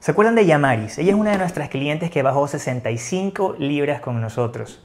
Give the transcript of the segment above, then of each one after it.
¿Se acuerdan de Yamaris? Ella es una de nuestras clientes que bajó 65 libras con nosotros.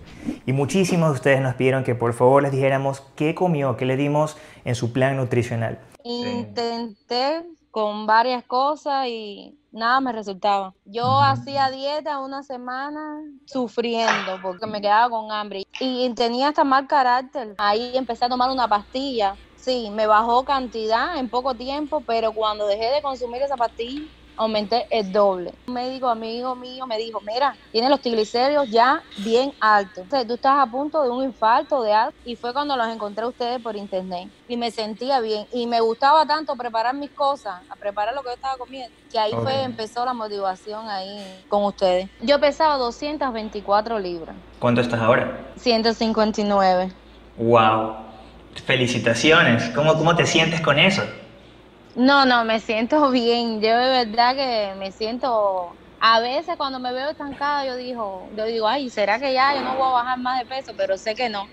Y muchísimos de ustedes nos pidieron que por favor les dijéramos qué comió, qué le dimos en su plan nutricional. Intenté con varias cosas y nada me resultaba. Yo hacía dieta una semana sufriendo porque me quedaba con hambre y tenía hasta mal carácter. Ahí empecé a tomar una pastilla. Sí, me bajó cantidad en poco tiempo, pero cuando dejé de consumir esa pastilla, aumenté el doble. Un médico amigo mío me dijo, mira, tienes los triglicéridos ya bien altos. Entonces, tú estás a punto de un infarto, de algo. Y fue cuando los encontré a ustedes por internet. Y me sentía bien. Y me gustaba tanto preparar mis cosas, a preparar lo que yo estaba comiendo, que ahí fue, empezó la motivación ahí con ustedes. Yo pesaba 224 libras. ¿Cuánto estás ahora? 159. ¡Wow! Felicitaciones. ¿Cómo, cómo te sientes con eso? No, no, me siento bien. Yo de verdad que me siento. A veces cuando me veo estancada, yo digo, yo digo, ay, ¿será que ya yo no voy a bajar más de peso? Pero sé que no.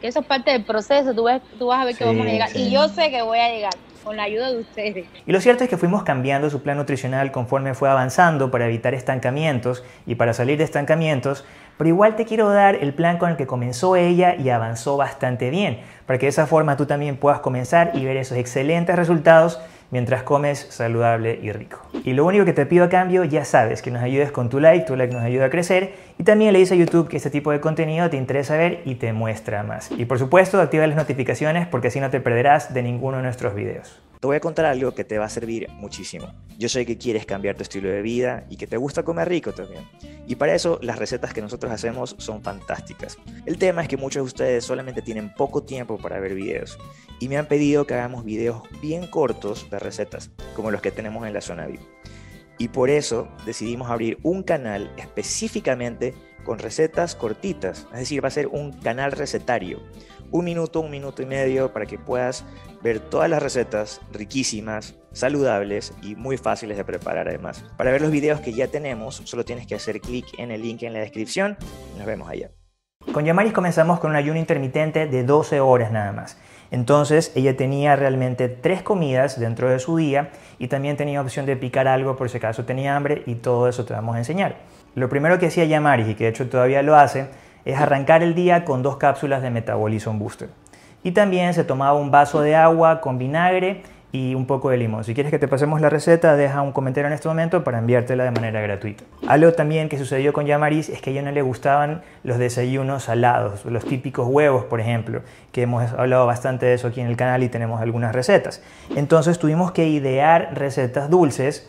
Que eso es parte del proceso. Tú, ves, tú vas a ver que vamos a llegar. Y yo sé que voy a llegar con la ayuda de ustedes. Y lo cierto es que fuimos cambiando su plan nutricional conforme fue avanzando para evitar estancamientos y para salir de estancamientos, pero igual te quiero dar el plan con el que comenzó ella y avanzó bastante bien, para que de esa forma tú también puedas comenzar y ver esos excelentes resultados mientras comes saludable y rico. Y lo único que te pido a cambio, ya sabes, que nos ayudes con tu like, tu like nos ayuda a crecer y también le dice a YouTube que este tipo de contenido te interesa ver y te muestra más. Y por supuesto, activa las notificaciones porque así no te perderás de ninguno de nuestros videos. Te voy a contar algo que te va a servir muchísimo. Yo sé que quieres cambiar tu estilo de vida y que te gusta comer rico también. Y para eso las recetas que nosotros hacemos son fantásticas. El tema es que muchos de ustedes solamente tienen poco tiempo para ver videos y me han pedido que hagamos videos bien cortos de recetas, como los que tenemos en la zona VIP. Y por eso decidimos abrir un canal específicamente con recetas cortitas, es decir, va a ser un canal recetario. Un minuto, un minuto y medio para que puedas ver todas las recetas riquísimas, saludables y muy fáciles de preparar además. Para ver los videos que ya tenemos, solo tienes que hacer clic en el link en la descripción. Nos vemos allá. Con Yamaris comenzamos con un ayuno intermitente de 12 horas nada más. Entonces ella tenía realmente tres comidas dentro de su día y también tenía opción de picar algo por si acaso tenía hambre y todo eso te vamos a enseñar. Lo primero que hacía Yamaris y que de hecho todavía lo hace es arrancar el día con dos cápsulas de Metabolism Booster. Y también se tomaba un vaso de agua con vinagre y un poco de limón. Si quieres que te pasemos la receta, deja un comentario en este momento para enviártela de manera gratuita. Algo también que sucedió con Yamaris es que a ella no le gustaban los desayunos salados, los típicos huevos, por ejemplo, que hemos hablado bastante de eso aquí en el canal y tenemos algunas recetas. Entonces tuvimos que idear recetas dulces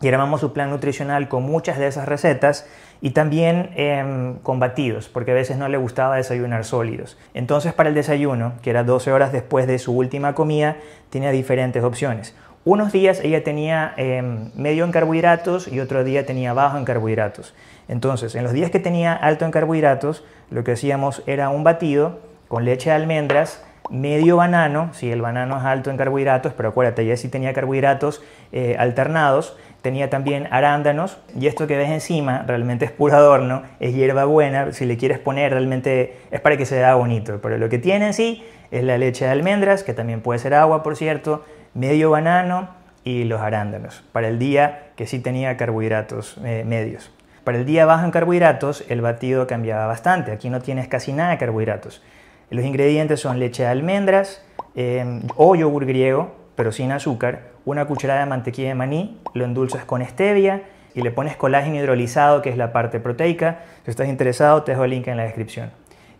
y armamos su plan nutricional con muchas de esas recetas y también eh, con batidos, porque a veces no le gustaba desayunar sólidos. Entonces para el desayuno, que era 12 horas después de su última comida, tenía diferentes opciones. Unos días ella tenía em, medio en carbohidratos y otro día tenía bajo en carbohidratos. Entonces, en los días que tenía alto en carbohidratos, lo que hacíamos era un batido con leche de almendras, medio banano, si el banano es alto en carbohidratos, pero acuérdate, ya sí tenía carbohidratos eh, alternados, tenía también arándanos y esto que ves encima realmente es puro adorno, es hierba buena, si le quieres poner realmente es para que se vea bonito, pero lo que tiene en sí es la leche de almendras, que también puede ser agua por cierto, medio banano y los arándanos, para el día que sí tenía carbohidratos eh, medios. Para el día bajo en carbohidratos el batido cambiaba bastante, aquí no tienes casi nada de carbohidratos. Los ingredientes son leche de almendras eh, o yogur griego, pero sin azúcar, una cucharada de mantequilla de maní, lo endulzas con stevia y le pones colágeno hidrolizado, que es la parte proteica. Si estás interesado, te dejo el link en la descripción.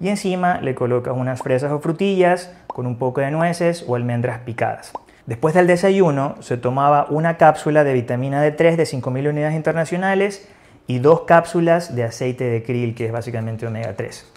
Y encima le colocas unas fresas o frutillas con un poco de nueces o almendras picadas. Después del desayuno se tomaba una cápsula de vitamina D3 de 5.000 unidades internacionales y dos cápsulas de aceite de krill, que es básicamente omega 3.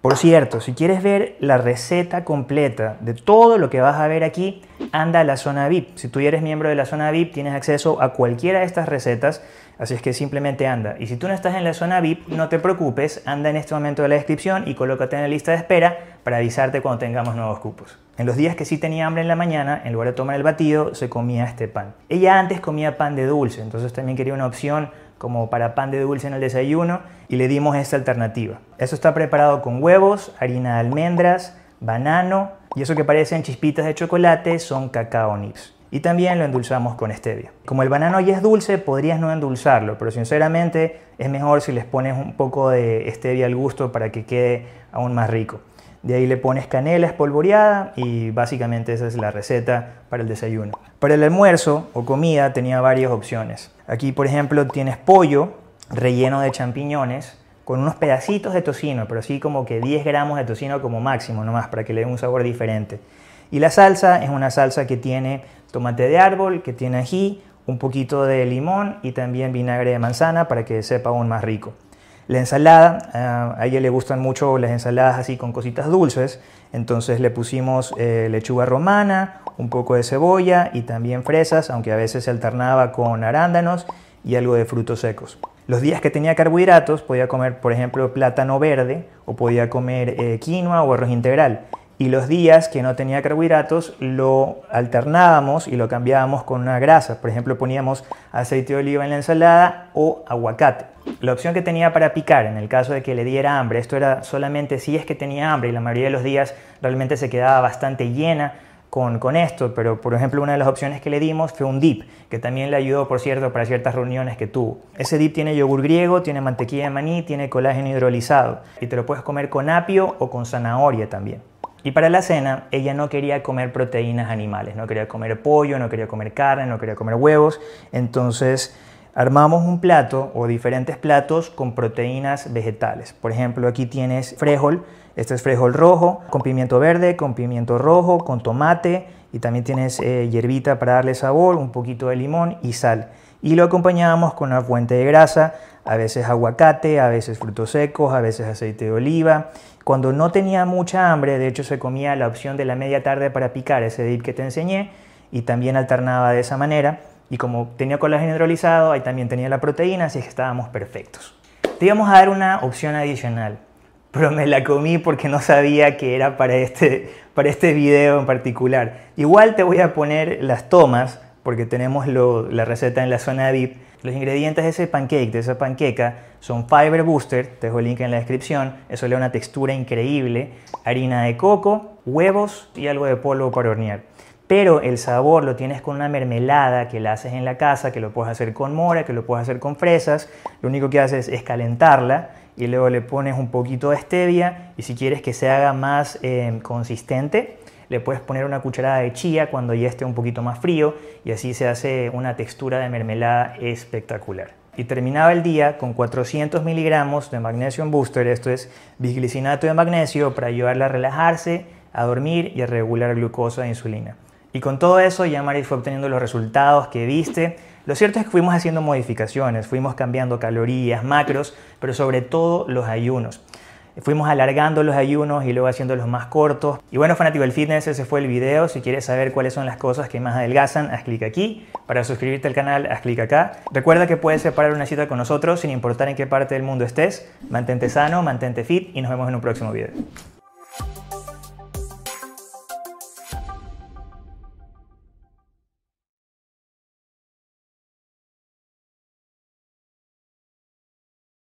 Por cierto, si quieres ver la receta completa de todo lo que vas a ver aquí, anda a la zona VIP. Si tú eres miembro de la zona VIP, tienes acceso a cualquiera de estas recetas, así es que simplemente anda. Y si tú no estás en la zona VIP, no te preocupes, anda en este momento de la descripción y colócate en la lista de espera para avisarte cuando tengamos nuevos cupos. En los días que sí tenía hambre en la mañana, en lugar de tomar el batido, se comía este pan. Ella antes comía pan de dulce, entonces también quería una opción como para pan de dulce en el desayuno y le dimos esta alternativa. Eso está preparado con huevos, harina de almendras, banano y eso que parecen chispitas de chocolate son cacao nips. y también lo endulzamos con stevia. Como el banano ya es dulce, podrías no endulzarlo, pero sinceramente es mejor si les pones un poco de stevia al gusto para que quede aún más rico. De ahí le pones canela espolvoreada y básicamente esa es la receta para el desayuno. Para el almuerzo o comida tenía varias opciones. Aquí por ejemplo tienes pollo relleno de champiñones con unos pedacitos de tocino, pero así como que 10 gramos de tocino como máximo nomás para que le dé un sabor diferente. Y la salsa es una salsa que tiene tomate de árbol, que tiene ají, un poquito de limón y también vinagre de manzana para que sepa aún más rico. La ensalada, ah, a ella le gustan mucho las ensaladas así con cositas dulces, entonces le pusimos eh, lechuga romana, un poco de cebolla y también fresas, aunque a veces se alternaba con arándanos y algo de frutos secos. Los días que tenía carbohidratos podía comer, por ejemplo, plátano verde o podía comer eh, quinoa o arroz integral y los días que no tenía carbohidratos lo alternábamos y lo cambiábamos con una grasa. Por ejemplo, poníamos aceite de oliva en la ensalada o aguacate. La opción que tenía para picar en el caso de que le diera hambre, esto era solamente si es que tenía hambre y la mayoría de los días realmente se quedaba bastante llena con, con, esto, pero por ejemplo una de las opciones que le dimos fue un dip, que también le ayudó, por cierto, para ciertas reuniones que tuvo. Ese dip tiene yogur griego, tiene mantequilla de maní, tiene colágeno hidrolizado y te lo puedes comer con apio o con zanahoria también. Y para la cena, ella no quería comer proteínas animales, no quería comer pollo, no quería comer carne, no quería comer huevos. Entonces, armamos un plato o diferentes platos con proteínas vegetales. Por ejemplo, aquí tienes frijol, este es frijol rojo, con pimiento verde, con pimiento rojo, con tomate y también tienes eh, hierbita para darle sabor, un poquito de limón y sal. Y lo acompañamos con una fuente de grasa, a veces aguacate, a veces frutos secos, a veces aceite de oliva cuando no tenía mucha hambre, de hecho se comía la opción de la media tarde para picar ese dip que te enseñé y también alternaba de esa manera. Y como tenía colágeno hidrolizado, ahí también tenía la proteína, así que estábamos perfectos. Te íbamos a dar una opción adicional, pero me la comí porque no sabía que era para este, para este video en particular. Igual te voy a poner las tomas, porque tenemos la receta en la zona VIP los ingredientes de ese pancake, de esa panqueca, son Fiber Booster, te dejo el link en la descripción, eso le da una textura increíble, harina de coco, huevos y algo de polvo para hornear. Pero el sabor lo tienes con una mermelada que la haces en la casa, que lo puedes hacer con mora, que lo puedes hacer con fresas. Lo único que haces es calentarla y luego le pones un poquito de stevia y si quieres que se haga más eh, consistente, le puedes poner una cucharada de chía cuando ya esté un poquito más frío y así se hace una textura de mermelada espectacular. Y terminaba el día con 400 miligramos de magnesio en booster, esto es bisglicinato de magnesio para ayudarla a relajarse, a dormir y a regular glucosa e insulina. Y con todo eso ya Mari fue obteniendo los resultados que viste. Lo cierto es que fuimos haciendo modificaciones, fuimos cambiando calorías, macros, pero sobre todo los ayunos. Fuimos alargando los ayunos y luego haciéndolos más cortos. Y bueno, fanático del fitness, ese fue el video. Si quieres saber cuáles son las cosas que más adelgazan, haz clic aquí. Para suscribirte al canal, haz clic acá. Recuerda que puedes separar una cita con nosotros sin importar en qué parte del mundo estés. Mantente sano, mantente fit y nos vemos en un próximo video.